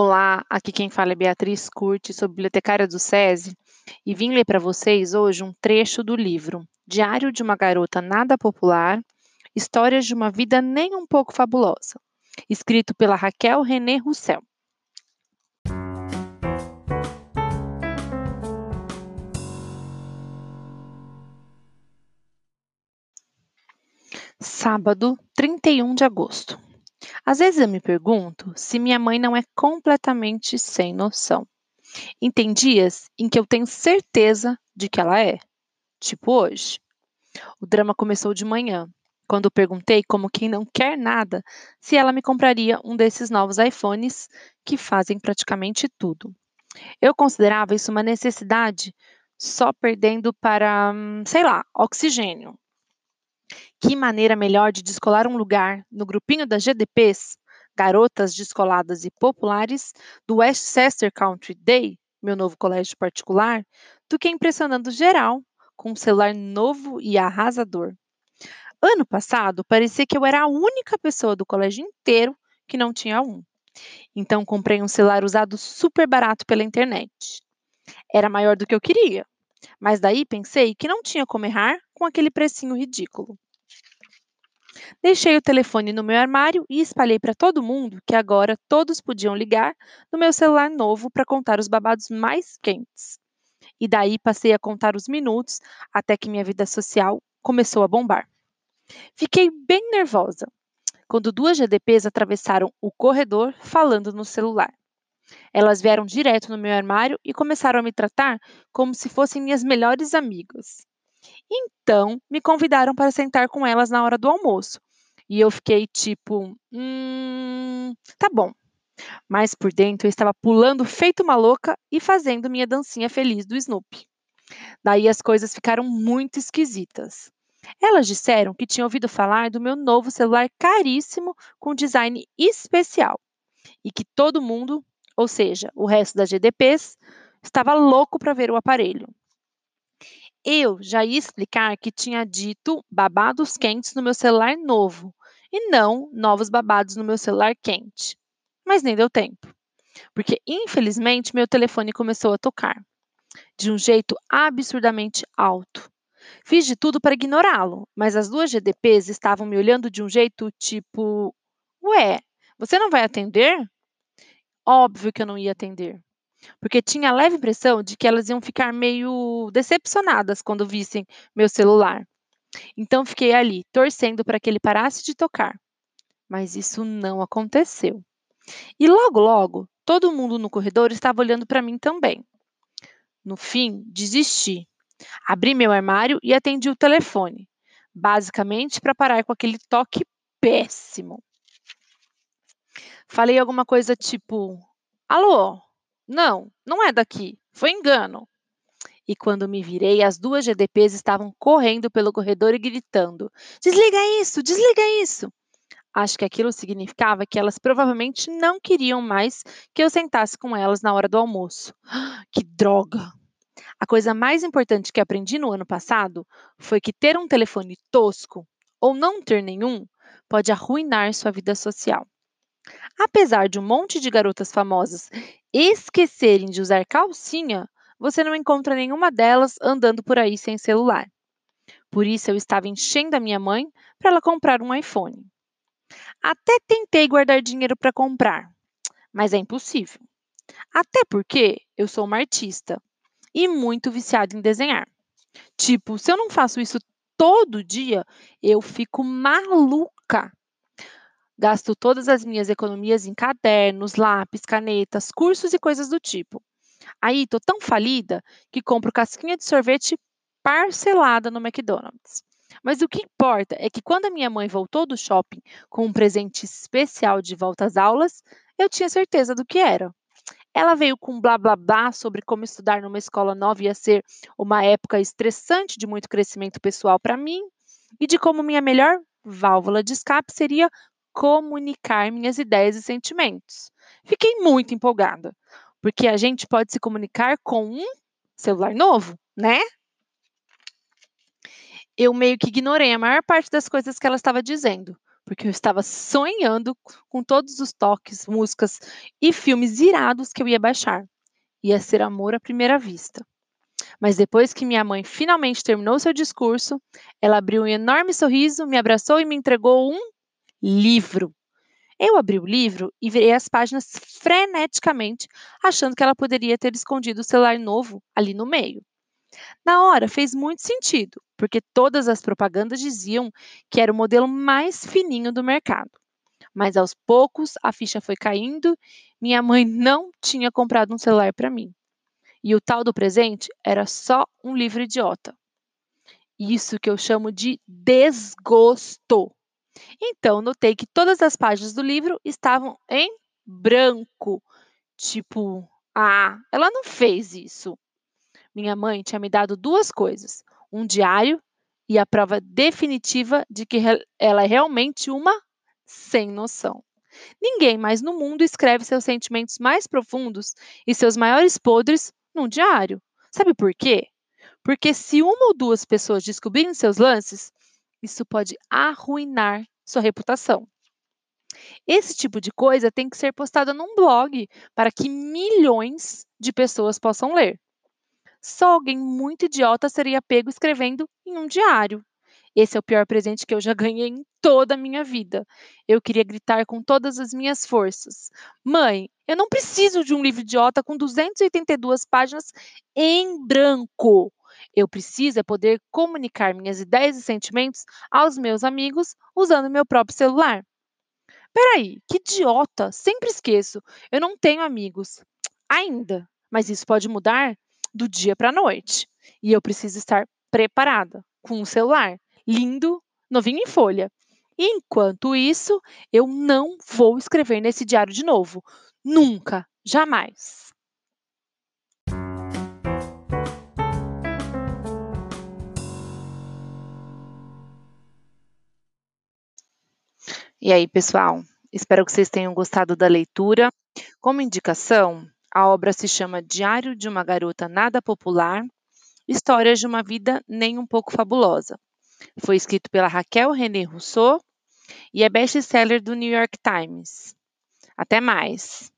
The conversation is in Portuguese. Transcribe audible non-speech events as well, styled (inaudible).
Olá, aqui quem fala é Beatriz Curti, sou bibliotecária do SESI e vim ler para vocês hoje um trecho do livro Diário de uma Garota Nada Popular, Histórias de uma Vida Nem um Pouco Fabulosa, escrito pela Raquel René Roussel. Sábado, 31 de agosto. Às vezes eu me pergunto se minha mãe não é completamente sem noção. E tem dias em que eu tenho certeza de que ela é, tipo hoje. O drama começou de manhã, quando perguntei, como quem não quer nada, se ela me compraria um desses novos iPhones que fazem praticamente tudo. Eu considerava isso uma necessidade, só perdendo para, hum, sei lá, oxigênio. Que maneira melhor de descolar um lugar no grupinho das GDPs, Garotas Descoladas e Populares, do Westchester Country Day, meu novo colégio particular, do que impressionando geral com um celular novo e arrasador. Ano passado, parecia que eu era a única pessoa do colégio inteiro que não tinha um. Então, comprei um celular usado super barato pela internet. Era maior do que eu queria, mas daí pensei que não tinha como errar com aquele precinho ridículo. Deixei o telefone no meu armário e espalhei para todo mundo que agora todos podiam ligar no meu celular novo para contar os babados mais quentes. E daí passei a contar os minutos até que minha vida social começou a bombar. Fiquei bem nervosa quando duas GDPs atravessaram o corredor falando no celular. Elas vieram direto no meu armário e começaram a me tratar como se fossem minhas melhores amigas. Então, me convidaram para sentar com elas na hora do almoço. E eu fiquei tipo, hum, tá bom. Mas por dentro eu estava pulando feito uma louca e fazendo minha dancinha feliz do Snoopy. Daí as coisas ficaram muito esquisitas. Elas disseram que tinham ouvido falar do meu novo celular caríssimo com design especial e que todo mundo, ou seja, o resto das GDPs, estava louco para ver o aparelho. Eu já ia explicar que tinha dito babados quentes no meu celular novo e não novos babados no meu celular quente. Mas nem deu tempo, porque infelizmente meu telefone começou a tocar de um jeito absurdamente alto. Fiz de tudo para ignorá-lo, mas as duas GDPs estavam me olhando de um jeito tipo: Ué, você não vai atender? Óbvio que eu não ia atender porque tinha a leve impressão de que elas iam ficar meio decepcionadas quando vissem meu celular. Então fiquei ali, torcendo para que ele parasse de tocar. Mas isso não aconteceu. E logo, logo, todo mundo no corredor estava olhando para mim também. No fim, desisti. Abri meu armário e atendi o telefone, basicamente para parar com aquele toque péssimo. Falei alguma coisa tipo: Alô, não, não é daqui. Foi engano. E quando me virei, as duas GDPs estavam correndo pelo corredor e gritando: Desliga isso, desliga isso. Acho que aquilo significava que elas provavelmente não queriam mais que eu sentasse com elas na hora do almoço. (gasps) Que droga! A coisa mais importante que aprendi no ano passado foi que ter um telefone tosco ou não ter nenhum pode arruinar sua vida social. Apesar de um monte de garotas famosas esquecerem de usar calcinha, você não encontra nenhuma delas andando por aí sem celular. Por isso eu estava enchendo a minha mãe para ela comprar um iPhone. Até tentei guardar dinheiro para comprar, mas é impossível. Até porque eu sou uma artista e muito viciada em desenhar. Tipo, se eu não faço isso todo dia, eu fico maluca. Gasto todas as minhas economias em cadernos, lápis, canetas, cursos e coisas do tipo. Aí tô tão falida que compro casquinha de sorvete parcelada no McDonald's. Mas o que importa é que quando a minha mãe voltou do shopping com um presente especial de volta às aulas, eu tinha certeza do que era. Ela veio com blá blá blá sobre como estudar numa escola nova ia ser uma época estressante de muito crescimento pessoal para mim e de como minha melhor válvula de escape seria comunicar minhas ideias e sentimentos. Fiquei muito empolgada, porque a gente pode se comunicar com um celular novo, né? Eu meio que ignorei a maior parte das coisas que ela estava dizendo, porque eu estava sonhando com todos os toques, músicas e filmes irados que eu ia baixar. Ia ser amor à primeira vista. Mas depois que minha mãe finalmente terminou seu discurso, ela abriu um enorme sorriso, me abraçou e me entregou um livro. Eu abri o livro e virei as páginas freneticamente, achando que ela poderia ter escondido o celular novo ali no meio. Na hora fez muito sentido, porque todas as propagandas diziam que era o modelo mais fininho do mercado. Mas aos poucos a ficha foi caindo, minha mãe não tinha comprado um celular para mim. E o tal do presente era só um livro idiota. Isso que eu chamo de desgosto. Então, notei que todas as páginas do livro estavam em branco. Tipo, ah, ela não fez isso. Minha mãe tinha me dado duas coisas: um diário e a prova definitiva de que ela é realmente uma sem noção. Ninguém mais no mundo escreve seus sentimentos mais profundos e seus maiores podres num diário. Sabe por quê? Porque se uma ou duas pessoas descobrirem seus lances, isso pode arruinar sua reputação. Esse tipo de coisa tem que ser postada num blog para que milhões de pessoas possam ler. Só alguém muito idiota seria pego escrevendo em um diário. Esse é o pior presente que eu já (laughs) ganhei em toda a minha vida. Eu queria gritar com todas as minhas forças: Mãe, eu não preciso de um livro idiota com 282 páginas em branco. Eu preciso é poder comunicar minhas ideias e sentimentos aos meus amigos usando meu próprio celular. Peraí, que idiota! Sempre esqueço. Eu não tenho amigos. Ainda. Mas isso pode mudar do dia para a noite. E eu preciso estar preparada com o celular lindo, novinho em folha. Enquanto isso, eu não vou escrever nesse diário de novo. Nunca, jamais. E aí, pessoal? Espero que vocês tenham gostado da leitura. Como indicação, a obra se chama Diário de uma Garota Nada Popular Histórias de uma Vida Nem um Pouco Fabulosa. Foi escrito pela Raquel René Rousseau e é best-seller do New York Times. Até mais!